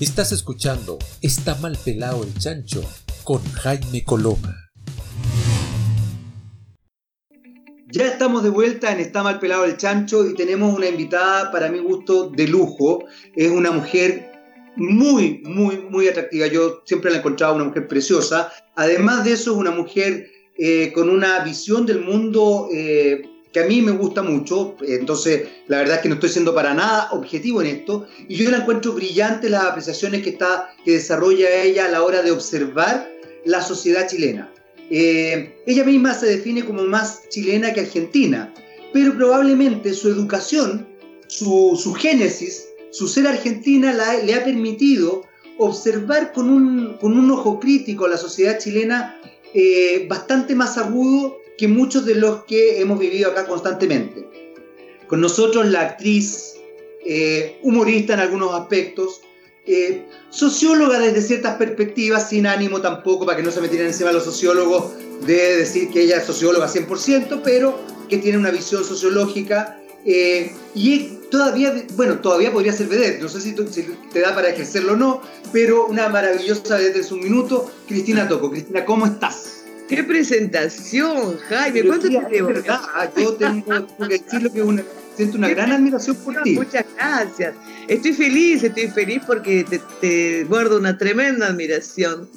Estás escuchando Está mal pelado el chancho con Jaime Coloma. Ya estamos de vuelta en Está mal pelado el chancho y tenemos una invitada para mi gusto de lujo. Es una mujer muy, muy, muy atractiva. Yo siempre la he encontrado una mujer preciosa. Además de eso, es una mujer eh, con una visión del mundo eh, que a mí me gusta mucho, entonces la verdad es que no estoy siendo para nada objetivo en esto, y yo la encuentro brillante las apreciaciones que, está, que desarrolla ella a la hora de observar la sociedad chilena. Eh, ella misma se define como más chilena que argentina, pero probablemente su educación, su, su génesis, su ser argentina le ha permitido observar con un, con un ojo crítico la sociedad chilena eh, bastante más agudo que muchos de los que hemos vivido acá constantemente. Con nosotros la actriz, eh, humorista en algunos aspectos, eh, socióloga desde ciertas perspectivas, sin ánimo tampoco, para que no se metieran encima los sociólogos de decir que ella es socióloga 100%, pero que tiene una visión sociológica eh, y todavía, bueno, todavía podría ser vedette, no sé si, te da para ejercerlo o no, pero una maravillosa en un minuto, Cristina Toco. Cristina, ¿cómo estás? ¡Qué presentación, Jaime! ¿Cuánto te llevo? verdad, yo tengo, que decirlo que una, siento una gran admiración por ti. Muchas gracias. Estoy feliz, estoy feliz porque te, guardo una tremenda admiración.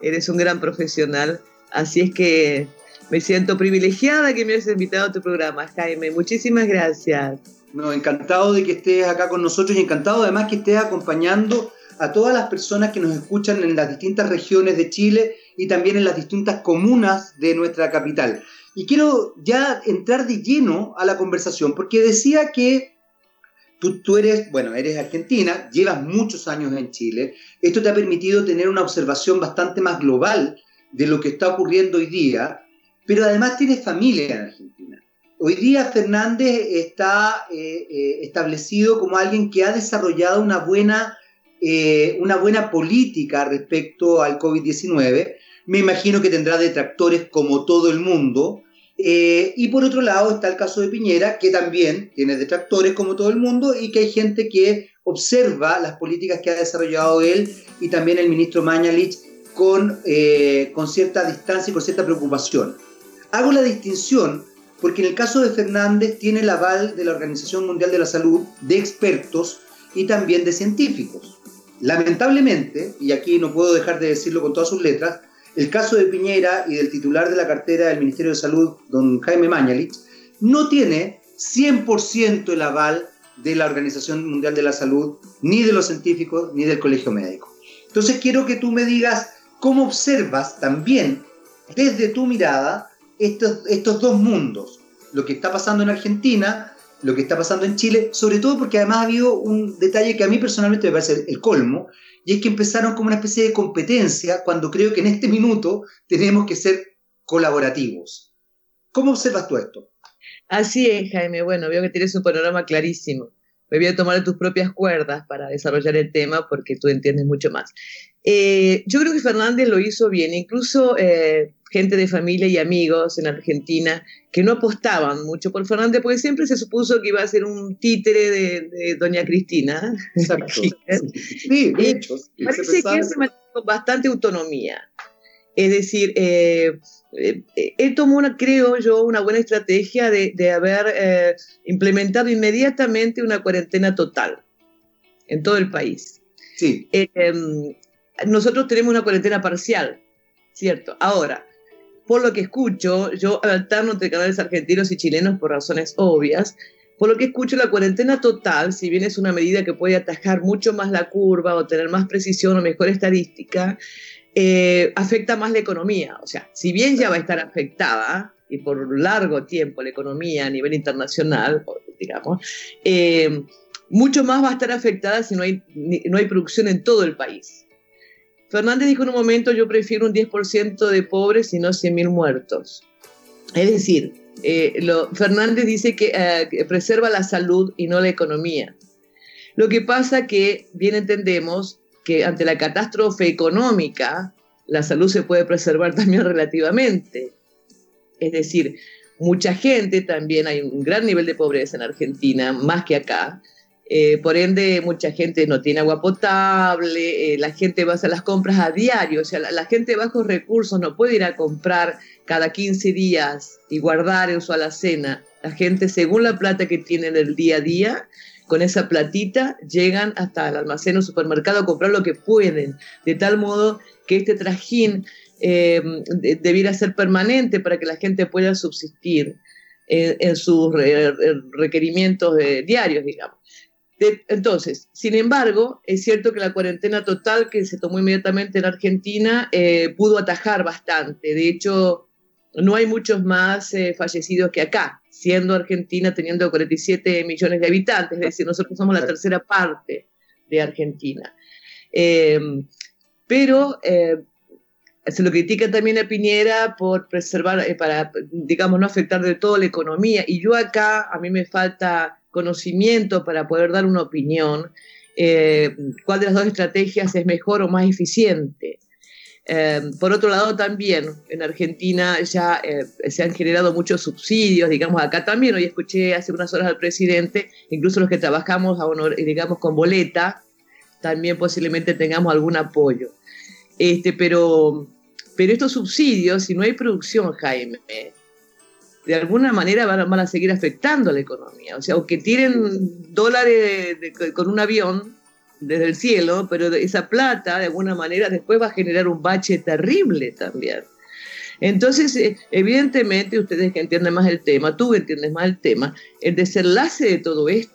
Eres un gran profesional. Así es que me siento privilegiada que me hayas invitado a tu programa, Jaime. Muchísimas gracias. No, encantado de que estés acá con nosotros y encantado además que estés acompañando a todas las personas que nos escuchan en las distintas regiones de Chile y también en las distintas comunas de nuestra capital. Y quiero ya entrar de lleno a la conversación, porque decía que tú, tú, eres, bueno, eres argentina, llevas muchos años en Chile, esto te ha permitido tener una observación bastante más global de lo que está ocurriendo hoy día, pero además tienes familia en Argentina. Hoy día Fernández está eh, eh, establecido como alguien que ha desarrollado una buena eh, una buena política respecto al COVID-19. Me imagino que tendrá detractores como todo el mundo. Eh, y por otro lado está el caso de Piñera, que también tiene detractores como todo el mundo y que hay gente que observa las políticas que ha desarrollado él y también el ministro Mañalich con, eh, con cierta distancia y con cierta preocupación. Hago la distinción porque en el caso de Fernández tiene el aval de la Organización Mundial de la Salud, de expertos y también de científicos. Lamentablemente, y aquí no puedo dejar de decirlo con todas sus letras, el caso de Piñera y del titular de la cartera del Ministerio de Salud, don Jaime Mañalich, no tiene 100% el aval de la Organización Mundial de la Salud, ni de los científicos, ni del Colegio Médico. Entonces quiero que tú me digas cómo observas también desde tu mirada estos, estos dos mundos, lo que está pasando en Argentina lo que está pasando en Chile, sobre todo porque además ha habido un detalle que a mí personalmente me parece el colmo, y es que empezaron como una especie de competencia cuando creo que en este minuto tenemos que ser colaborativos. ¿Cómo observas tú esto? Así es, Jaime. Bueno, veo que tienes un panorama clarísimo. Me voy a tomar tus propias cuerdas para desarrollar el tema porque tú entiendes mucho más. Eh, yo creo que Fernández lo hizo bien, incluso eh, gente de familia y amigos en Argentina que no apostaban mucho por Fernández porque siempre se supuso que iba a ser un títere de, doña Cristina. Exacto. sí, de hecho. parece que se mantuvo bastante autonomía. Es decir, eh, él tomó, una, creo yo, una buena estrategia de, de haber implementado inmediatamente una cuarentena total en todo el país. Sí. Em, nosotros tenemos una cuarentena parcial, ¿cierto? Ahora, por lo que escucho, yo alterno entre canales argentinos y chilenos por razones obvias, por lo que escucho, la cuarentena total, si bien es una medida que puede atajar mucho más la curva o tener más precisión o mejor estadística, eh, afecta más la economía. O sea, si bien ya va a estar afectada, y por largo tiempo la economía a nivel internacional, digamos, eh, mucho más va a estar afectada si no hay, no hay producción en todo el país. Fernández dijo en un momento, yo prefiero un 10% de pobres y no 100.000 muertos. Es decir, eh, Fernández dice eh, que, preserva la salud y no la economía. Lo que pasa que bien entendemos que ante la catástrofe económica, la salud se puede preservar también relativamente. Es decir, mucha gente, también hay un gran nivel de pobreza en Argentina, más que acá, Eh, por ende, mucha gente no tiene agua potable, eh, la gente va a hacer las compras a diario, o sea, la, gente de bajos recursos no puede ir a comprar cada 15 días y guardar en su alacena. La gente, según la plata que tienen el día a día, con esa platita llegan hasta el almacén o supermercado a comprar lo que pueden, de tal modo que este trajín eh, debiera ser permanente para que la gente pueda subsistir en, sus requerimientos diarios, digamos entonces, sin embargo, es cierto que la cuarentena total que se tomó inmediatamente en Argentina eh, pudo atajar bastante. De hecho, no hay muchos más eh, fallecidos que acá, siendo Argentina teniendo 47 millones de habitantes, es decir, nosotros somos la tercera parte de Argentina. Em, pero eh, se lo critica también a Piñera por preservar, para, digamos, no afectar de todo la economía. Y yo acá, a mí me falta conocimiento para poder dar una opinión, eh, cuál de las dos estrategias es mejor o más eficiente. Eh, por otro lado, también en Argentina ya eh, se han generado muchos subsidios, digamos, acá también, hoy escuché hace unas horas al presidente, incluso los que trabajamos, digamos, con boleta, también posiblemente tengamos algún apoyo. Este, pero, pero estos subsidios, si no hay producción, Jaime, de alguna manera van, a seguir afectando a la economía. O sea, aunque tienen dólares con un avión desde el cielo, pero esa plata de alguna manera después va a generar un bache terrible también. Entonces, eh, evidentemente, ustedes que entienden más el tema, tú que entiendes más el tema, el desenlace de todo esto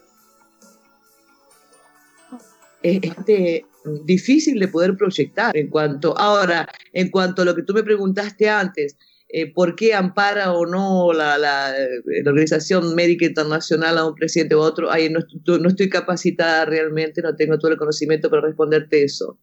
es este, difícil de poder proyectar en cuanto, ahora, en cuanto a lo que tú me preguntaste antes, eh, por qué ampara o no la, la, Organización Médica Internacional a un presidente u otro, Ay, no, no, estoy capacitada realmente, no tengo todo el conocimiento para responderte eso.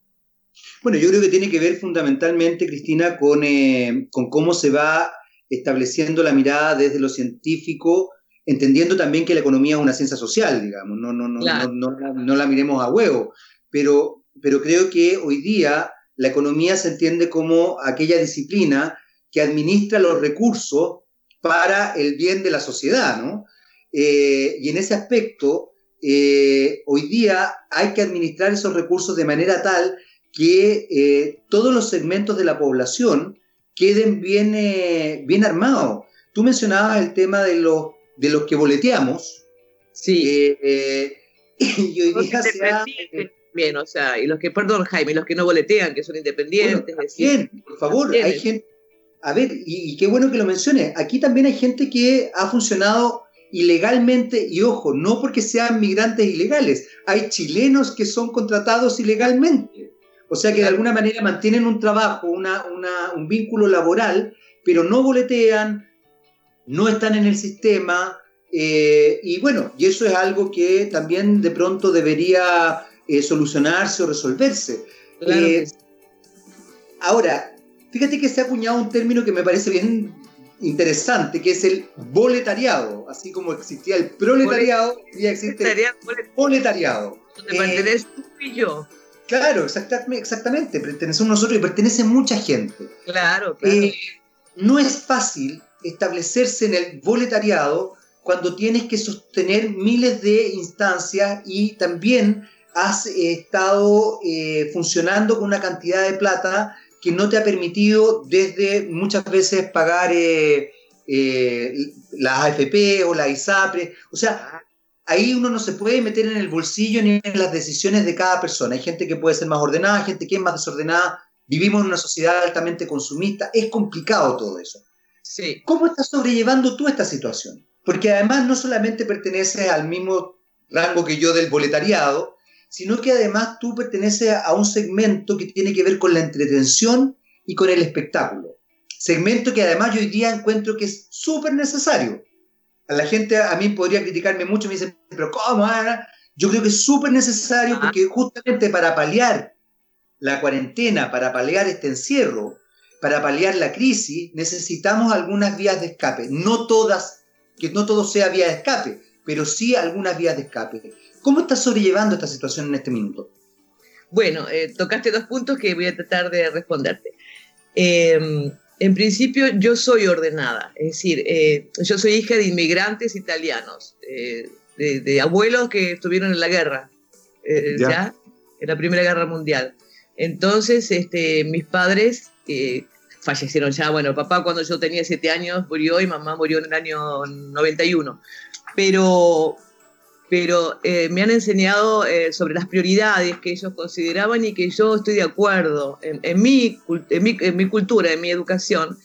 Bueno, yo creo que tiene que ver fundamentalmente, Cristina, con, eh, con cómo se va estableciendo la mirada desde lo científico, entendiendo también que la economía es una ciencia social, digamos, no, no, no, no, no, no, la miremos a huevo, pero, pero creo que hoy día la economía se entiende como aquella disciplina que administra los recursos para el bien de la sociedad, ¿no? Eh, y en ese aspecto, eh, hoy día hay que administrar esos recursos de manera tal que eh, todos los segmentos de la población queden bien, bien armados. Tú mencionabas el tema de los, de los que boleteamos. Sí. y hoy día se ha, Bien, o sea, y los que, perdón Jaime, los que no boletean, que son independientes. Bien, por favor, hay gente a ver, y, qué bueno que lo menciones, aquí también hay gente que ha funcionado ilegalmente, y ojo, no porque sean migrantes ilegales, hay chilenos que son contratados ilegalmente. O sea que de alguna manera mantienen un trabajo, una, un vínculo laboral, pero no boletean, no están en el sistema, eh, y bueno, y eso es algo que también de pronto debería eh, solucionarse o resolverse. Eh, ahora, Fíjate que se ha acuñado un término que me parece bien interesante, que es el boletariado. Así como existía el proletariado, ya existe el boletariado. Donde perteneces tú y yo. Claro, exactamente, exactamente. Pertenecemos nosotros y pertenece mucha gente. Claro, claro. Eh, no es fácil establecerse en el boletariado cuando tienes que sostener miles de instancias y también has estado eh, funcionando con una cantidad de plata que no te ha permitido desde muchas veces pagar eh, eh, las AFP o la ISAPRE. O sea, ahí uno no se puede meter en el bolsillo ni en las decisiones de cada persona. Hay gente que puede ser más ordenada, gente que es más desordenada. Vivimos en una sociedad altamente consumista. Es complicado todo eso. Sí. ¿Cómo estás sobrellevando tú esta situación? Porque además no solamente perteneces al mismo rango que yo del boletariado, sino que además tú perteneces a un segmento que tiene que ver con la entretención y con el espectáculo. Segmento que además yo hoy día encuentro que es súper necesario. A la gente, a mí podría criticarme mucho, me dicen, pero ¿cómo? Yo creo que es súper necesario porque justamente para paliar la cuarentena, para paliar este encierro, para paliar la crisis, necesitamos algunas vías de escape. No todas, que no todo sea vía de escape, pero sí algunas vías de escape. ¿Cómo estás sobrellevando esta situación en este minuto? Bueno, eh, tocaste dos puntos que voy a tratar de responderte. Em, en principio, yo soy ordenada, es decir, eh, yo soy hija de inmigrantes italianos. Eh, de, abuelos que estuvieron en la guerra, eh, ya. en la Primera Guerra Mundial. Entonces, este, mis padres eh, fallecieron ya. Bueno, papá cuando yo tenía siete años murió y mamá murió en el año 91. Pero, pero eh, me han enseñado sobre las prioridades que ellos consideraban y que yo estoy de acuerdo en, en, mi, en, mi, en mi, cultura, en mi educación.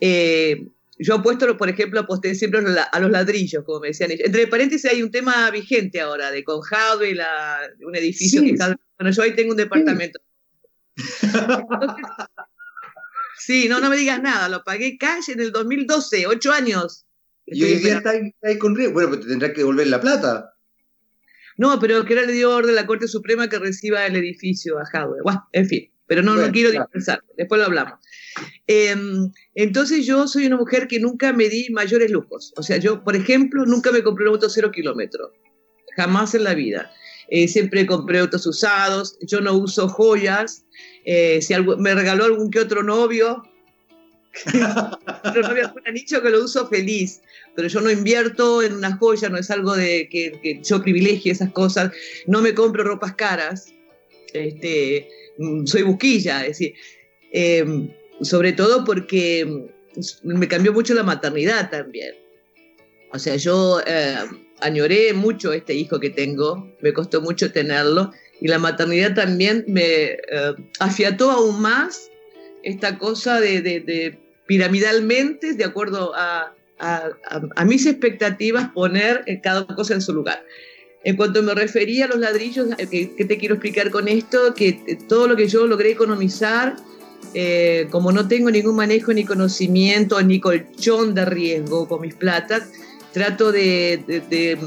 Eh, yo apuesto, por ejemplo, aposté siempre a los ladrillos, como me decían ellos. Entre paréntesis hay un tema vigente ahora de Conjado y la, un edificio que Bueno, yo ahí tengo un departamento. Sí. no, no me digas nada, lo pagué cash en el 2012, ocho años. Y hoy día está ahí, con riesgo. Bueno, pues te tendrás que devolver la plata. No, pero que ahora le dio orden a la Corte Suprema que reciba el edificio a Hadwe. Bueno, en fin, pero no, no quiero dispersar, después lo hablamos. Em, entonces yo soy una mujer que nunca me di mayores lujos. O sea, yo, por ejemplo, nunca me compré un auto cero kilómetros. Jamás en la vida. Eh, siempre compré autos usados. Yo no uso joyas. Eh, si me regaló algún que otro novio, pero han dicho que lo uso feliz, pero yo no invierto en una joya, no es algo de que, yo privilegie esas cosas, no me compro ropas caras, este, mm, soy busquilla, es decir, em, sobre todo porque me cambió mucho la maternidad también. O sea, yo eh, añoré mucho este hijo que tengo, me costó mucho tenerlo, y la maternidad también me eh, afiató aún más esta cosa de, piramidalmente, de acuerdo a, mis expectativas, poner cada cosa en su lugar. En cuanto me refería a los ladrillos, eh, ¿qué, te quiero explicar con esto? Que todo lo que yo logré economizar eh, como no tengo ningún manejo ni conocimiento ni colchón de riesgo con mis platas, trato de,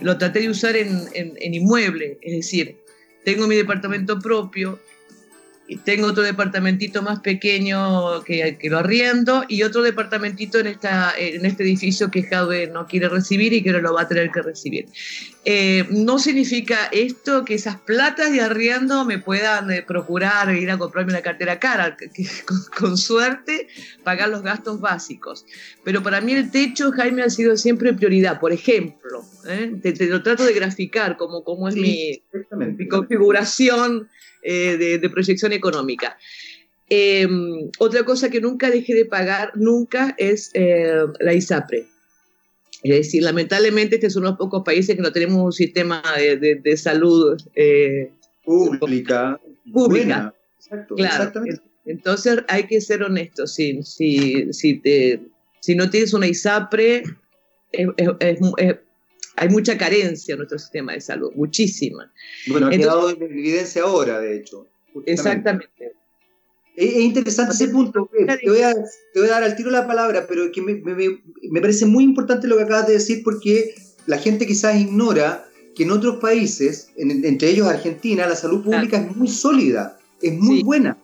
lo traté de usar en, en, inmueble, es decir, tengo mi departamento propio, tengo otro departamentito más pequeño que, que, lo arriendo y otro departamentito en, esta, en este edificio que Jadwe no quiere recibir y que no lo va a tener que recibir. Eh, no significa esto que esas platas de arriendo me puedan eh, procurar ir a comprarme una cartera cara, que, con, suerte pagar los gastos básicos. Pero para mí el techo, Jaime, ha sido siempre prioridad. Por ejemplo, ¿eh? te, lo trato de graficar como, como es mi, mi configuración eh, de, proyección económica. Em, otra cosa que nunca dejé de pagar, nunca, es eh, la ISAPRE. Es decir, lamentablemente este es uno de los pocos países que no tenemos un sistema de, salud eh, pública. Pública. Exacto, Entonces hay que ser honestos. Si, si, si, te, si no tienes una ISAPRE, es, hay mucha carencia en nuestro sistema de salud, muchísima. Bueno, ha quedado en evidencia ahora, de hecho. Exactamente. Es, interesante ese punto. Te voy, a, dar al tiro la palabra, pero que me, parece muy importante lo que acabas de decir porque la gente quizás ignora que en otros países, entre ellos Argentina, la salud pública es muy sólida, es muy buena.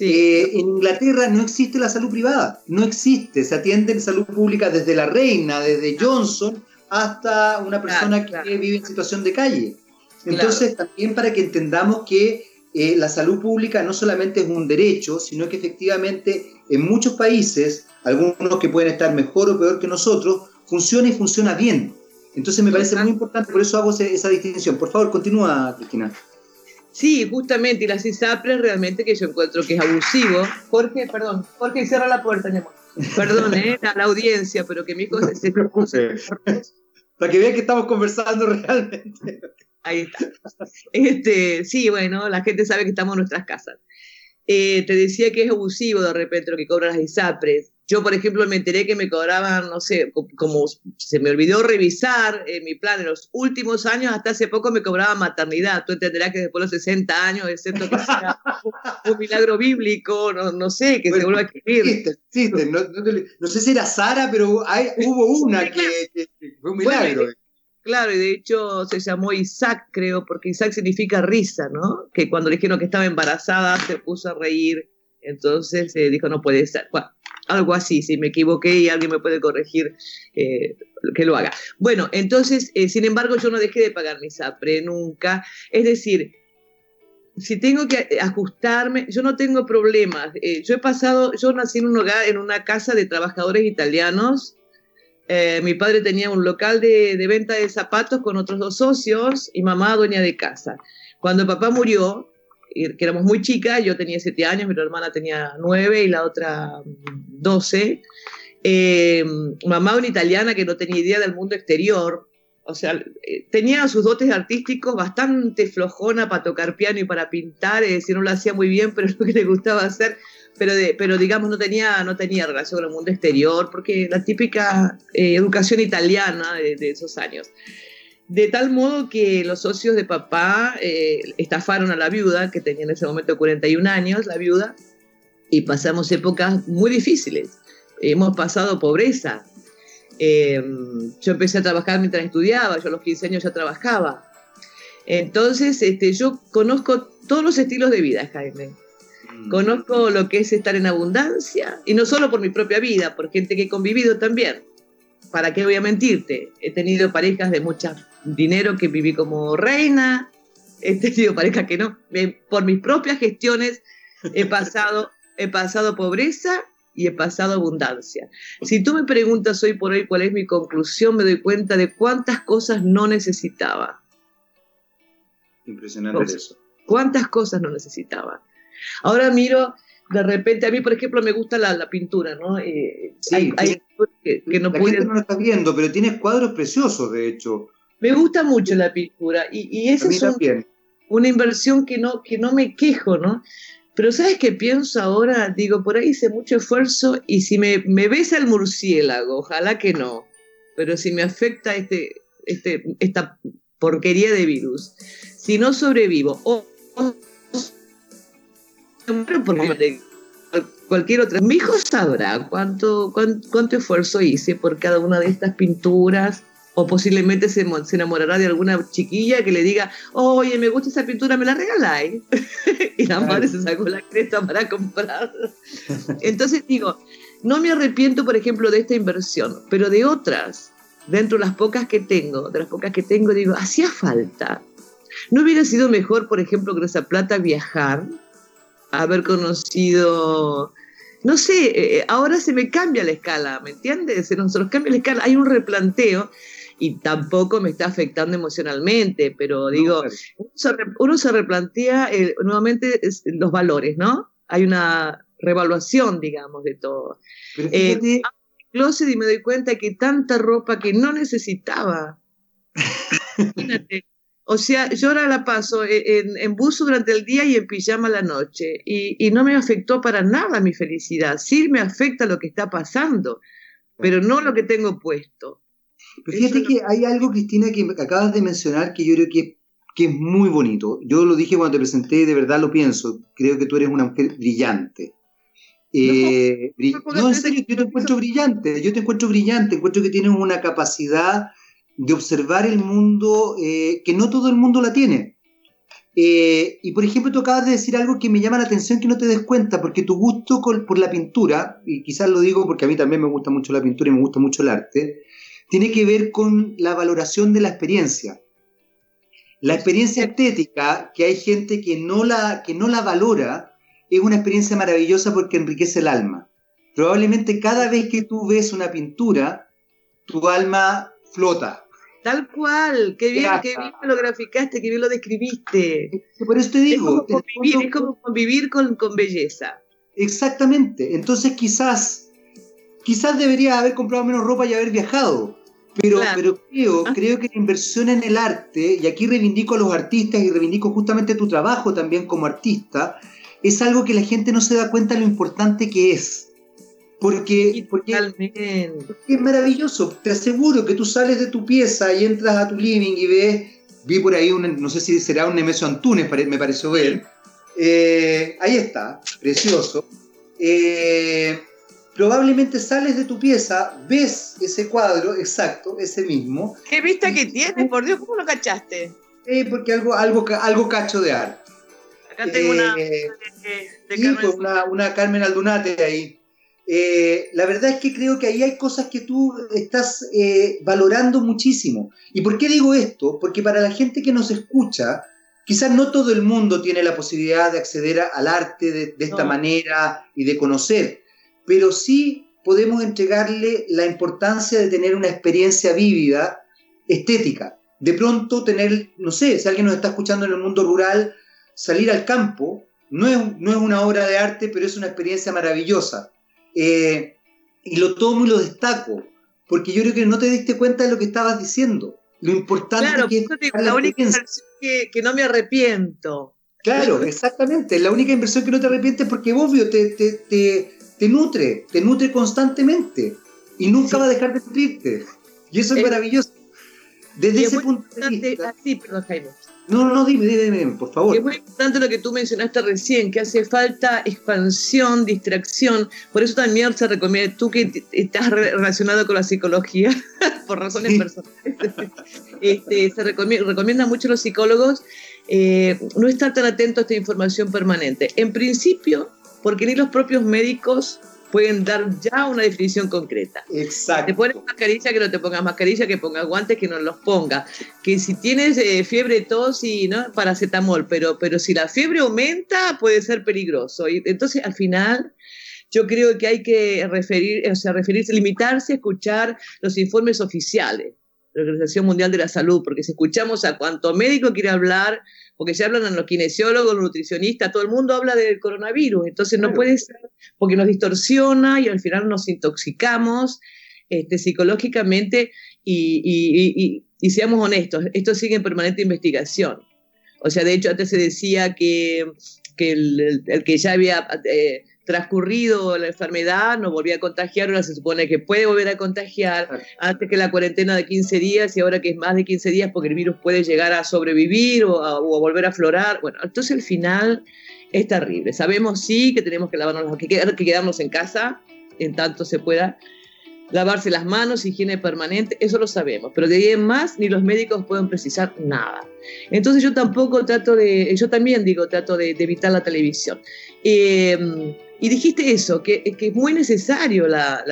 Eh, en Inglaterra no existe la salud privada, no existe, se atiende en salud pública desde la reina, desde Johnson hasta una persona que vive en situación de calle. Entonces, también para que entendamos que eh, la salud pública no solamente es un derecho, sino que efectivamente en muchos países, algunos que pueden estar mejor o peor que nosotros, funciona y funciona bien. Entonces me parece muy importante, por eso hago esa distinción. Por favor, continúa, Cristina. Sí, justamente, y las ISAPRES realmente que yo encuentro que es abusivo. Jorge, perdón, Jorge, cierra la puerta, Perdón, eh, a la audiencia, pero que mi hijo se, se, para que vean que estamos conversando realmente. Ahí está. Este, sí, bueno, la gente sabe que estamos en nuestras casas. Eh, te decía que es abusivo de repente lo que cobran las ISAPRES. Yo, por ejemplo, me enteré que me cobraban, no sé, como se me olvidó revisar eh, mi plan en los últimos años, hasta hace poco me cobraban maternidad. Tú entenderás que después de los 60 años, excepto que sea un, milagro bíblico, no, no sé, que se vuelva a escribir. Existe, existe. No, no, sé si era Sara, pero hay, hubo una que, fue un milagro. claro, y de hecho se llamó Isaac, creo, porque Isaac significa risa, ¿no? Que cuando le dijeron que estaba embarazada se puso a reír, entonces eh, dijo, no puede ser. Bueno, algo así, si me equivoqué y alguien me puede corregir, eh, que lo haga. Bueno, entonces, eh, sin embargo, yo no dejé de pagar mi SAPRE nunca. Es decir, si tengo que ajustarme, yo no tengo problemas. Eh, yo he pasado, yo nací en un hogar, en una casa de trabajadores italianos, Eh, mi padre tenía un local de, venta de zapatos con otros dos socios y mamá dueña de casa. Cuando papá murió, que éramos muy chicas, yo tenía siete años, mi hermana tenía nueve y la otra doce. Eh, mamá una italiana que no tenía idea del mundo exterior, o sea, eh, tenía sus dotes artísticos bastante flojona para tocar piano y para pintar, es decir, no lo hacía muy bien, pero es lo que le gustaba hacer, pero, pero digamos no tenía, no tenía relación con el mundo exterior, porque la típica eh, educación italiana de, de, esos años. De tal modo que los socios de papá eh, estafaron a la viuda, que tenía en ese momento 41 años, la viuda, y pasamos épocas muy difíciles. Hemos pasado pobreza, eh, yo empecé a trabajar mientras estudiaba, yo a los 15 años ya trabajaba. Entonces, este, yo conozco todos los estilos de vida, Jaime. Mm. Conozco lo que es estar en abundancia, y no solo por mi propia vida, por gente que he convivido también. ¿Para qué voy a mentirte? He tenido parejas de mucho dinero que viví como reina, he tenido parejas que no. Por mis propias gestiones he pasado, he pasado pobreza y he pasado abundancia. Si tú me preguntas hoy por hoy cuál es mi conclusión, me doy cuenta de cuántas cosas no necesitaba. Impresionante eso. ¿Cuántas cosas no necesitaba? Ahora miro, de repente, a mí, por ejemplo, me gusta la, la pintura, ¿no? Eh, sí, hay, hay que, que, no la gente no lo está viendo, pero tienes cuadros preciosos, de hecho. Me gusta mucho la pintura y, y esa es un, una inversión que no, que no me quejo, ¿no? Pero ¿sabes qué pienso ahora? Digo, por ahí hice mucho esfuerzo y si me, me besa el murciélago, ojalá que no, pero si me afecta este, este, esta porquería de virus, si no sobrevivo o, o cualquier otra, mi hijo sabrá cuánto, cuánto, cuánto esfuerzo hice por cada una de estas pinturas, o posiblemente se, se, enamorará de alguna chiquilla que le diga, oye, me gusta esa pintura, me la regaláis. y la madre se sacó la cresta para comprarla. Entonces digo, no me arrepiento, por ejemplo, de esta inversión, pero de otras, dentro de las pocas que tengo, de las pocas que tengo, digo, hacía falta. ¿No hubiera sido mejor, por ejemplo, con esa plata viajar? Haber conocido no sé, ahora se me cambia la escala, ¿me entiendes? Se nos, cambia la escala, hay un replanteo y tampoco me está afectando emocionalmente, pero digo, uno, se, replantea eh, nuevamente los valores, ¿no? Hay una revaluación, digamos, de todo. Eh, closet y me doy cuenta que tanta ropa que no necesitaba. Imagínate. O sea, yo ahora la paso en, en, buzo durante el día y en pijama la noche. Y, y, no me afectó para nada mi felicidad. Sí me afecta lo que está pasando, pero no lo que tengo puesto. Pero fíjate que hay algo, Cristina, que acabas de mencionar que yo creo que, que es muy bonito. Yo lo dije cuando te presenté, de verdad lo pienso. Creo que tú eres una mujer brillante. Eh, no, en serio, yo te encuentro brillante. Yo te encuentro brillante. Encuentro que tienes una capacidad de observar el mundo eh, que no todo el mundo la tiene. Eh, y por ejemplo, tú acabas de decir algo que me llama la atención que no te des cuenta, porque tu gusto por la pintura, y quizás lo digo porque a mí también me gusta mucho la pintura y me gusta mucho el arte, tiene que ver con la valoración de la experiencia. La experiencia estética, que hay gente que no la, que no la valora, es una experiencia maravillosa porque enriquece el alma. Probablemente cada vez que tú ves una pintura, tu alma flota. Tal cual, qué bien, qué bien lo graficaste, qué bien lo describiste. Por eso te digo. Es como convivir, es como convivir con, con belleza. Exactamente. Entonces quizás, quizás debería haber comprado menos ropa y haber viajado. Pero, claro. pero creo, ah. creo que la inversión en el arte, y aquí reivindico a los artistas y reivindico justamente tu trabajo también como artista, es algo que la gente no se da cuenta de lo importante que es. Porque, porque, porque, es maravilloso. Te aseguro que tú sales de tu pieza y entras a tu living y ves, vi por ahí, un, no sé si será un Nemesio Antunes, me pareció ver. Eh, ahí está, precioso. Eh, probablemente sales de tu pieza, ves ese cuadro, exacto, ese mismo. ¿Qué vista que tienes? Por Dios, ¿cómo lo cachaste? Eh, porque algo, algo, algo cacho de arte. Acá tengo una, eh, de, de sí, pues una, una, Carmen Aldunate ahí. Eh, la verdad es que creo que ahí hay cosas que tú estás eh, valorando muchísimo. ¿Y por qué digo esto? Porque para la gente que nos escucha, quizás no todo el mundo tiene la posibilidad de acceder a, al arte de, de esta no. manera y de conocer pero sí podemos entregarle la importancia de tener una experiencia vívida, estética. De pronto tener, no sé, si alguien nos está escuchando en el mundo rural, salir al campo, no es, no es una obra de arte, pero es una experiencia maravillosa. Eh, y lo tomo y lo destaco, porque yo creo que no te diste cuenta de lo que estabas diciendo. Lo importante que es la, única inversión que, que, no me arrepiento. Claro, exactamente. La única inversión que no te arrepientes porque obvio te, te, te, te nutre, te nutre constantemente y nunca va a dejar de nutrirte. Y eso es, maravilloso. Desde ese punto de vista. Así, perdón, Jaime. No, no, dime, dime, dime, por favor. Es muy importante lo que tú mencionaste recién, que hace falta expansión, distracción. Por eso también se recomienda, tú que estás relacionado con la psicología, por razones personales, este, se recomienda, mucho a los psicólogos eh, no estar tan atento a esta información permanente. En principio, porque ni los propios médicos pueden dar ya una definición concreta. Exacto. Te pones mascarilla, que no te pongas mascarilla, que pongas guantes, que no los ponga. Que si tienes eh, fiebre, tos y ¿no? paracetamol, pero, pero si la fiebre aumenta, puede ser peligroso. Y entonces, al final, yo creo que hay que referir, o sea, referirse, limitarse a escuchar los informes oficiales de la Organización Mundial de la Salud, porque si escuchamos a cuánto médico quiere hablar, porque se hablan a los kinesiólogos, los nutricionistas, todo el mundo habla del coronavirus, entonces no puede ser, porque nos distorsiona y al final nos intoxicamos este, psicológicamente y, seamos honestos, esto sigue en permanente investigación. O sea, de hecho, antes se decía que, el, que ya había eh, transcurrido la enfermedad, no volvía a contagiar, ahora se supone que puede volver a contagiar, antes que la cuarentena de 15 días y ahora que es más de 15 días porque el virus puede llegar a sobrevivir o a, volver a aflorar. Bueno, entonces el final es terrible. Sabemos sí que tenemos que lavarnos, que, que quedarnos en casa en tanto se pueda, lavarse las manos, higiene permanente, eso lo sabemos, pero de ahí en más ni los médicos pueden precisar nada. Entonces yo tampoco trato de, yo también digo, trato de, evitar la televisión. Eh, y dijiste eso, que, es muy necesario la,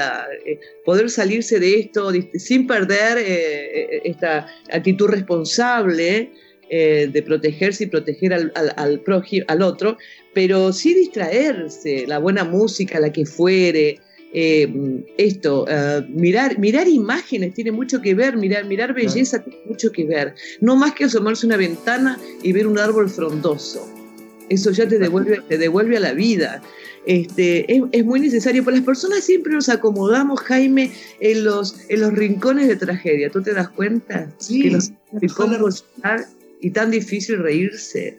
eh, poder salirse de esto sin perder eh, eh, esta actitud responsable de protegerse y proteger al, al, al, otro, pero sí distraerse, la buena música, la que fuere. esto, mirar, mirar imágenes tiene mucho que ver, mirar, mirar belleza tiene mucho que ver. No más que asomarse a una ventana y ver un árbol frondoso. Eso ya te devuelve, te devuelve a la vida. Este, es, muy necesario, porque las personas siempre nos acomodamos, Jaime, en los, en los rincones de tragedia. ¿Tú te das cuenta? Sí, que nos, y tan difícil reírse.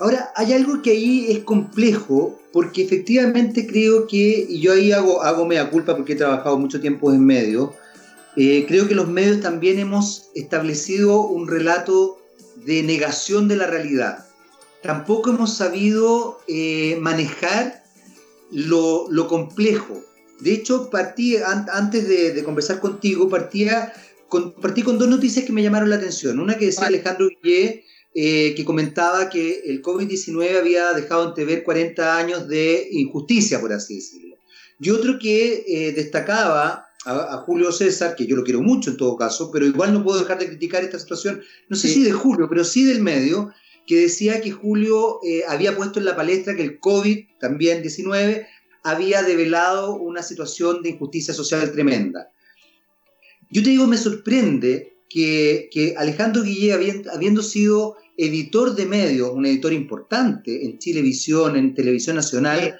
Ahora, hay algo que ahí es complejo, porque efectivamente creo que, y yo ahí hago, hago mea culpa porque he trabajado mucho tiempo en medios, eh, creo que los medios también hemos establecido un relato de negación de la realidad. Tampoco hemos sabido eh, manejar lo, complejo. De hecho, partí, antes de, conversar contigo, partía con, partí con dos noticias que me llamaron la atención. Una que decía Alejandro Guillé, eh, que comentaba que el COVID-19 había dejado entrever 40 años de injusticia, por así decirlo. Y otro que eh, destacaba a, Julio César, que yo lo quiero mucho en todo caso, pero igual no puedo dejar de criticar esta situación, no sé si de Julio, pero sí del medio, que decía que Julio eh, había puesto en la palestra que el COVID, también 19, había develado una situación de injusticia social tremenda. Yo te digo, me sorprende que, Alejandro Guillé, habiendo, sido editor de medios, un editor importante en Chilevisión, en Televisión Nacional,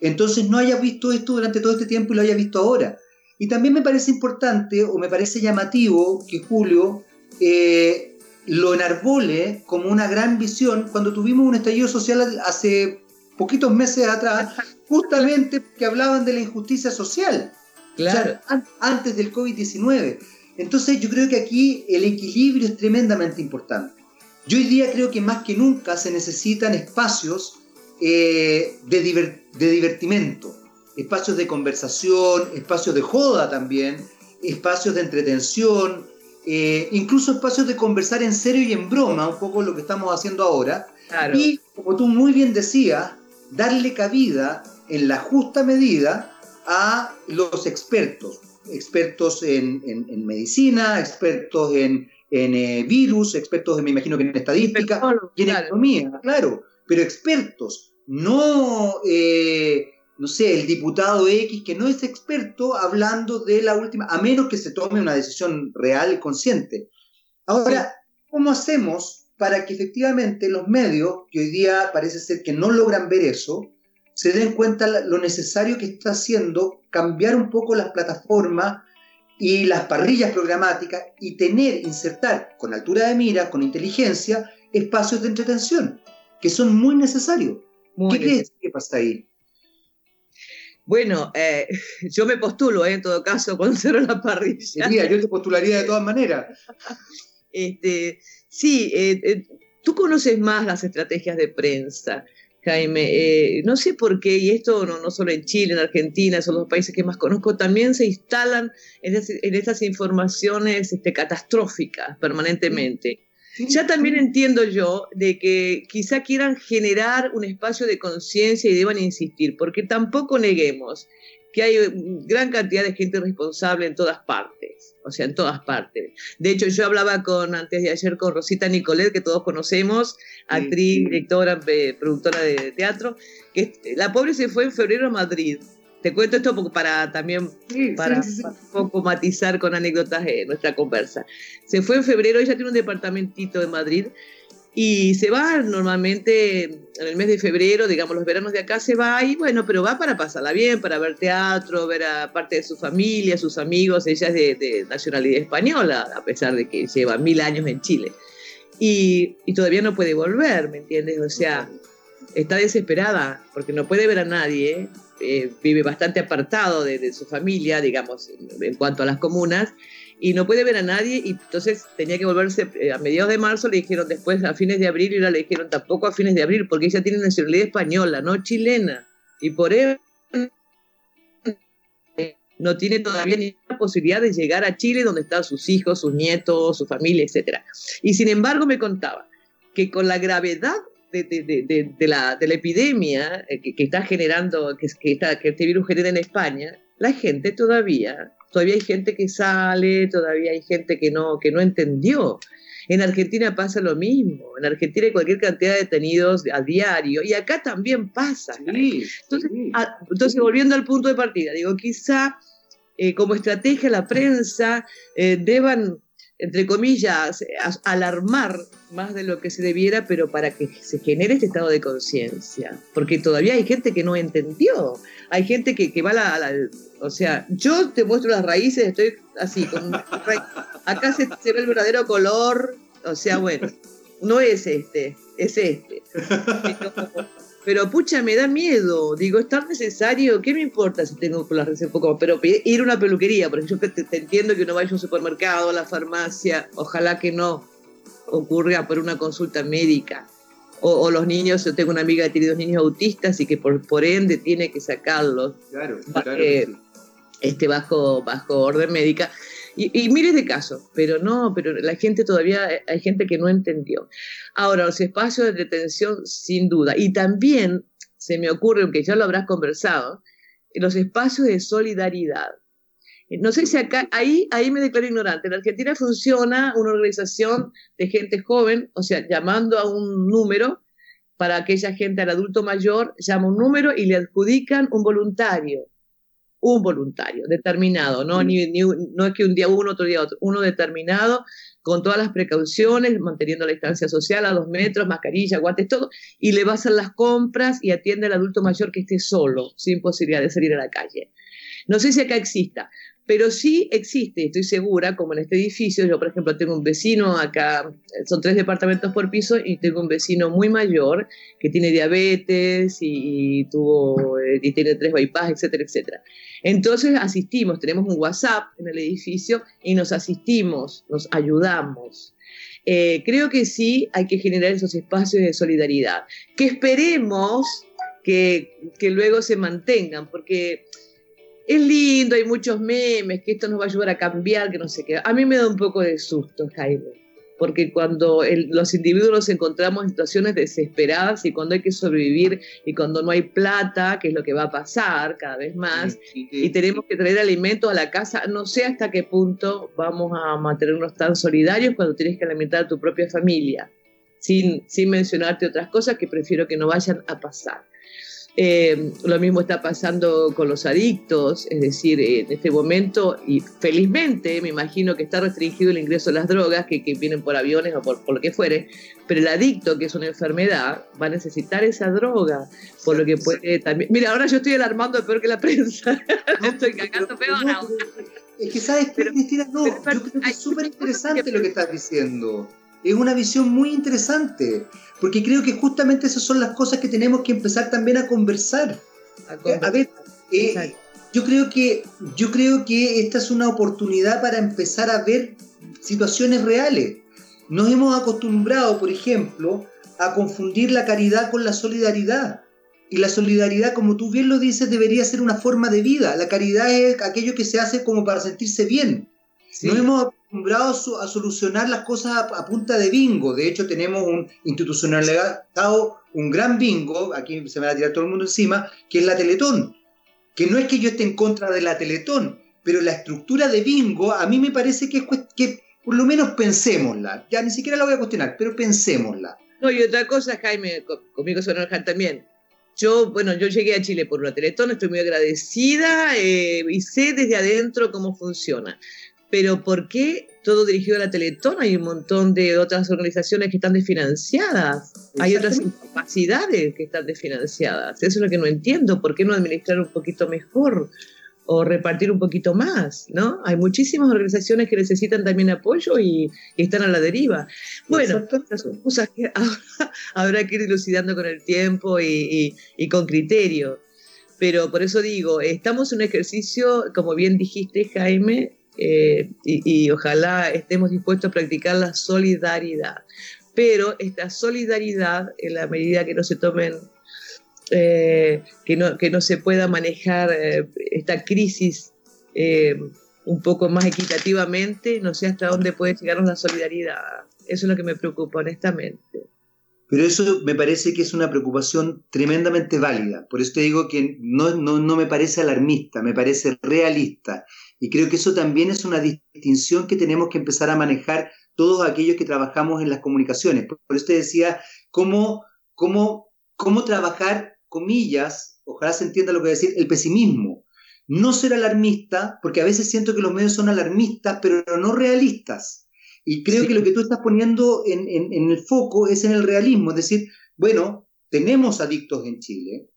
entonces no haya visto esto durante todo este tiempo y lo haya visto ahora. Y también me parece importante o me parece llamativo que Julio eh, lo enarbole como una gran visión cuando tuvimos un estallido social hace poquitos meses atrás, justamente que hablaban de la injusticia social, claro. antes del COVID-19. Entonces yo creo que aquí el equilibrio es tremendamente importante. Yo hoy día creo que más que nunca se necesitan espacios eh, de, de divertimento, espacios de conversación, espacios de joda también, espacios de entretención, eh, incluso espacios de conversar en serio y en broma, un poco lo que estamos haciendo ahora. Y, como tú muy bien decías, darle cabida en la justa medida a los expertos, expertos en, medicina, expertos en, eh, virus, expertos, me imagino que en estadística y en economía, claro, pero expertos, no, eh, no sé, el diputado X que no es experto hablando de la última, a menos que se tome una decisión real y consciente. Ahora, ¿cómo hacemos para que efectivamente los medios, que hoy día parece ser que no logran ver eso, se den cuenta lo necesario que está haciendo cambiar un poco las plataformas y las parrillas programáticas y tener, insertar con altura de mira, con inteligencia, espacios de entretención, que son muy necesarios. ¿Qué crees que pasa ahí? Bueno, eh, yo me postulo, eh, en todo caso, cuando cierro la parrilla. yo te postularía de todas maneras. Este, sí, eh, tú conoces más las estrategias de prensa. Jaime, no sé por qué, y esto no, no, solo en Chile, en Argentina, son los países que más conozco, también se instalan en, en estas informaciones este, catastróficas permanentemente. Ya también entiendo yo de que quizá quieran generar un espacio de conciencia y deban insistir, porque tampoco neguemos que hay gran cantidad de gente responsable en todas partes, o sea, en todas partes. De hecho, yo hablaba con antes de ayer con Rosita Nicolet, que todos conocemos, actriz, directora, eh, productora de teatro, que la pobre se fue en febrero a Madrid te cuento esto para también para, poco matizar con anécdotas de nuestra conversa. Se fue en febrero, ella tiene un departamentito de Madrid y se va normalmente en el mes de febrero, digamos los veranos de acá se va y bueno, pero va para pasarla bien, para ver teatro, ver a parte de su familia, sus amigos, ella es de, nacionalidad española, a pesar de que lleva mil años en Chile. Y, y todavía no puede volver, ¿me entiendes? O sea, está desesperada porque no puede ver a nadie, eh, vive bastante apartado de, su familia, digamos, en cuanto a las comunas, y no puede ver a nadie, y entonces tenía que volverse eh, a mediados de marzo, le dijeron después a fines de abril, y ahora le dijeron tampoco a fines de abril, porque ella tiene nacionalidad española, no chilena, y por eso no tiene todavía ni la posibilidad de llegar a Chile, donde están sus hijos, sus nietos, su familia, etc. Y sin embargo me contaba que con la gravedad de, la, de la, epidemia eh, que, está generando, que, que, está, que este virus genera en España, la gente todavía, todavía hay gente que sale, todavía hay gente que no, que no entendió. En Argentina pasa lo mismo. En Argentina hay cualquier cantidad de detenidos a diario y acá también pasa. entonces, entonces, volviendo al punto de partida, digo, quizá eh, como estrategia la prensa eh, deban entre comillas, alarmar más de lo que se debiera, pero para que se genere este estado de conciencia. Porque todavía hay gente que no entendió. Hay gente que, que va a la, O sea, yo te muestro las raíces, estoy así, con, acá se, ve el verdadero color. O sea, bueno, no es este, es este. pucha, me da miedo. Digo, ¿es tan necesario? ¿Qué me importa si tengo las redes un poco? Pero ir a una peluquería, porque yo te, entiendo que uno vaya a un supermercado, a la farmacia, ojalá que no ocurra por una consulta médica. O, los niños, yo tengo una amiga que tiene dos niños autistas y que por, por ende tiene que sacarlos claro, claro este, bajo, bajo orden médica. Y, miles de casos, pero no, pero la gente todavía, hay gente que no entendió. Ahora, los espacios de detención, sin duda. Y también se me ocurre, aunque ya lo habrás conversado, los espacios de solidaridad. No sé si acá, ahí, ahí me declaro ignorante. En Argentina funciona una organización de gente joven, o sea, llamando a un número para aquella gente, al adulto mayor, llama un número y le adjudican un voluntario un voluntario determinado, ¿no? Ni, no es que un día uno, otro día otro, uno determinado, con todas las precauciones, manteniendo la distancia social a dos metros, mascarilla, guantes, todo, y le va a hacer las compras y atiende al adulto mayor que esté solo, sin posibilidad de salir a la calle. No sé si acá exista, pero sí existe, estoy segura, como en este edificio, yo por ejemplo tengo un vecino acá, son tres departamentos por piso y tengo un vecino muy mayor que tiene diabetes y, tuvo, eh, y tiene tres bypass, etcétera, etcétera. Entonces asistimos, tenemos un WhatsApp en el edificio y nos asistimos, nos ayudamos. Eh, creo que sí hay que generar esos espacios de solidaridad, que esperemos que, que luego se mantengan, porque es lindo, hay muchos memes, que esto nos va a ayudar a cambiar, que no sé qué. A mí me da un poco de susto, Jaime, porque cuando los individuos nos encontramos en situaciones desesperadas y cuando hay que sobrevivir y cuando no hay plata, que es lo que va a pasar cada vez más, y tenemos que traer alimentos a la casa, no sé hasta qué punto vamos a mantenernos tan solidarios cuando tienes que alimentar a tu propia familia, sin, sin mencionarte otras cosas que prefiero que no vayan a pasar. Eh, lo mismo está pasando con los adictos, es decir, en este momento, y felizmente me imagino que está restringido el ingreso a las drogas que, vienen por aviones o por, lo que fuere, pero el adicto, que es una enfermedad, va a necesitar esa droga, por lo que puede también... Mira, ahora yo estoy alarmando peor que la prensa, estoy cagando peor Es que sabes, Cristina, no, yo creo que es súper interesante lo que estás diciendo. Es una visión muy interesante, porque creo que justamente esas son las cosas que tenemos que empezar también a conversar. A, ver, eh, yo creo que yo creo que esta es una oportunidad para empezar a ver situaciones reales. Nos hemos acostumbrado, por ejemplo, a confundir la caridad con la solidaridad. Y la solidaridad, como tú bien lo dices, debería ser una forma de vida. La caridad es aquello que se hace como para sentirse bien. Nos hemos acostumbrado a solucionar las cosas a, punta de bingo. De hecho, tenemos un institucionalizado, un gran bingo, aquí se me va a tirar todo el mundo encima, que es la Teletón. Que no es que yo esté en contra de la Teletón, pero la estructura de bingo a mí me parece que es que por lo menos pensémosla. Ya ni siquiera la voy a cuestionar, pero pensémosla. No, y otra cosa, Jaime, conmigo se enojan también. Yo, bueno, yo llegué a Chile por una Teletón, estoy muy agradecida eh, y sé desde adentro cómo funciona pero ¿por qué todo dirigido a la Teletón? Hay un montón de otras organizaciones que están desfinanciadas, hay otras incapacidades que están desfinanciadas. Eso es lo que no entiendo, ¿por qué no administrar un poquito mejor? o repartir un poquito más, ¿no? Hay muchísimas organizaciones que necesitan también apoyo y, están a la deriva. Bueno, son cosas que habrá que ir dilucidando con el tiempo y, y, con criterio. Pero por eso digo, estamos en un ejercicio, como bien dijiste, Jaime, eh, y, ojalá estemos dispuestos a practicar la solidaridad. Pero esta solidaridad, en la medida que no se tomen, eh, que, no, que no se pueda manejar eh, esta crisis un poco más equitativamente, no sé hasta dónde puede llegarnos la solidaridad. Eso es lo que me preocupa, honestamente. Pero eso me parece que es una preocupación tremendamente válida. Por eso te digo que no, no, no me parece alarmista, me parece realista. Y creo que eso también es una distinción que tenemos que empezar a manejar todos aquellos que trabajamos en las comunicaciones. Por eso te decía, cómo, cómo, cómo trabajar, comillas, ojalá se entienda lo que voy a decir, el pesimismo. No ser alarmista, porque a veces siento que los medios son alarmistas, pero no realistas. Y creo que lo que tú estás poniendo en, en el foco es en el realismo, es decir, bueno, tenemos adictos en Chile,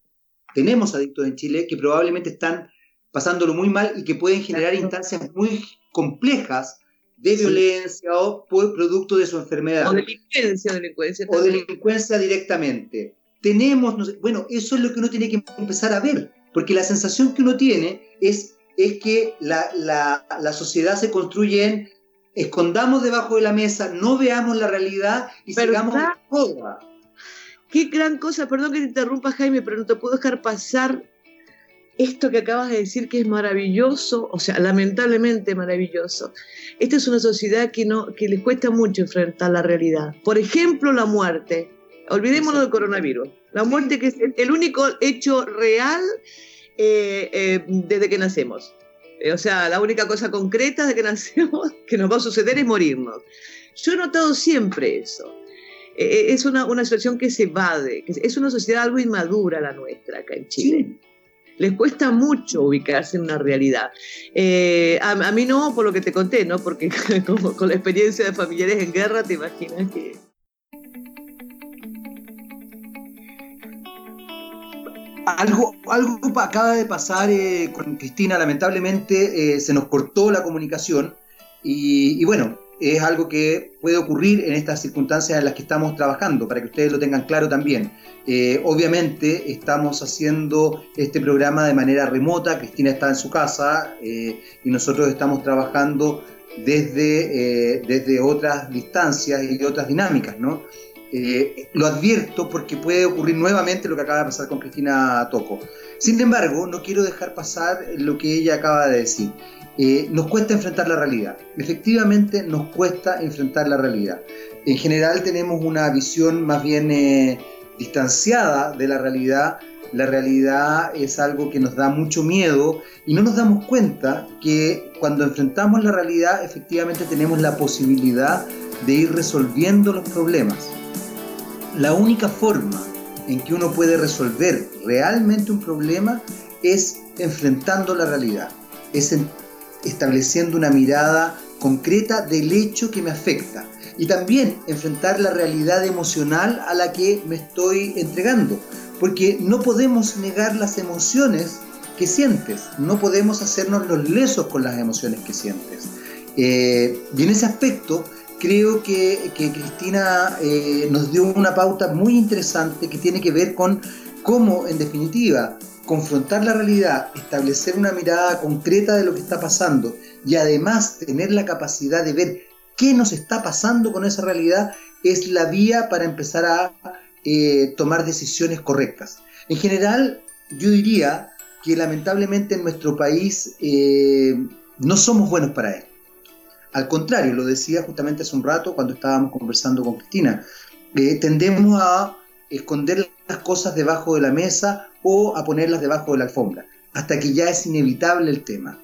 tenemos adictos en Chile que probablemente están pasándolo muy mal y que pueden generar instancias muy complejas de violencia o por producto de su enfermedad. O delincuencia, delincuencia. O delincuencia directamente. Tenemos, bueno, eso es lo que uno tiene que empezar a ver, porque la sensación que uno tiene es, es que la, la, la sociedad se construye en escondamos debajo de la mesa, no veamos la realidad y sigamos joda. Qué gran cosa, perdón que te interrumpa Jaime, pero no te puedo dejar pasar esto que acabas de decir que es maravilloso, o sea, lamentablemente maravilloso. Esta es una sociedad que, no, que les cuesta mucho enfrentar la realidad. Por ejemplo, la muerte. Olvidémonos del coronavirus. La muerte que es el único hecho real eh, eh, desde que nacemos. Eh, o sea, la única cosa concreta de que nacemos que nos va a suceder es morirnos. Yo he notado siempre eso. es una, una situación que se evade, es una sociedad algo inmadura la nuestra acá en Chile les cuesta mucho ubicarse en una realidad. Eh, a, mí no, por lo que te conté, ¿no? Porque con la experiencia de familiares en guerra, te imaginas que... Algo, algo acaba de pasar eh, con Cristina, lamentablemente eh, se nos cortó la comunicación y bueno, es algo que puede ocurrir en estas circunstancias en las que estamos trabajando, para que ustedes lo tengan claro también. Eh, obviamente estamos haciendo este programa de manera remota, Cristina está en su casa y nosotros estamos trabajando desde, desde otras distancias y otras dinámicas, ¿no? Lo advierto porque puede ocurrir nuevamente lo que acaba de pasar con Cristina Toco. Sin embargo, no quiero dejar pasar lo que ella acaba de decir. Eh, nos cuesta enfrentar la realidad. Efectivamente nos cuesta enfrentar la realidad. En general tenemos una visión más bien eh, distanciada de la realidad. La realidad es algo que nos da mucho miedo y no nos damos cuenta que cuando enfrentamos la realidad efectivamente tenemos la posibilidad de ir resolviendo los problemas. La única forma en que uno puede resolver realmente un problema es enfrentando la realidad, es estableciendo una mirada concreta del hecho que me afecta y también enfrentar la realidad emocional a la que me estoy entregando, porque no podemos negar las emociones que sientes, no podemos hacernos los lesos con las emociones que sientes. Eh, y en ese aspecto creo que, Cristina eh, nos dio una pauta muy interesante que tiene que ver con cómo, en definitiva, confrontar la realidad, establecer una mirada concreta de lo que está pasando y además tener la capacidad de ver qué nos está pasando con esa realidad es la vía para empezar a eh, tomar decisiones correctas. En general, yo diría que lamentablemente en nuestro país eh, no somos buenos para esto. Al contrario, lo decía justamente hace un rato cuando estábamos conversando con Cristina, tendemos a esconder las cosas debajo de la mesa o a ponerlas debajo de la alfombra, hasta que ya es inevitable el tema.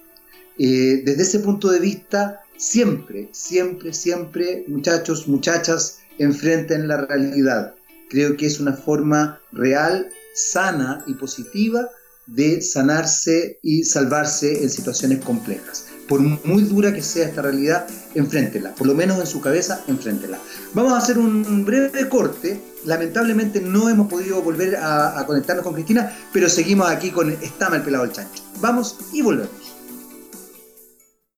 Eh, desde ese punto de vista, siempre, siempre, siempre, muchachos, muchachas, enfrenten la realidad. Creo que es una forma real, sana y positiva de sanarse y salvarse en situaciones complejas. Por muy dura que sea esta realidad, enfréntela. Por lo menos en su cabeza, enfréntela. Vamos a hacer un breve corte. Lamentablemente no hemos podido volver a, conectarnos con Cristina, pero seguimos aquí con Estama el pelado del chancho. Vamos y volvemos.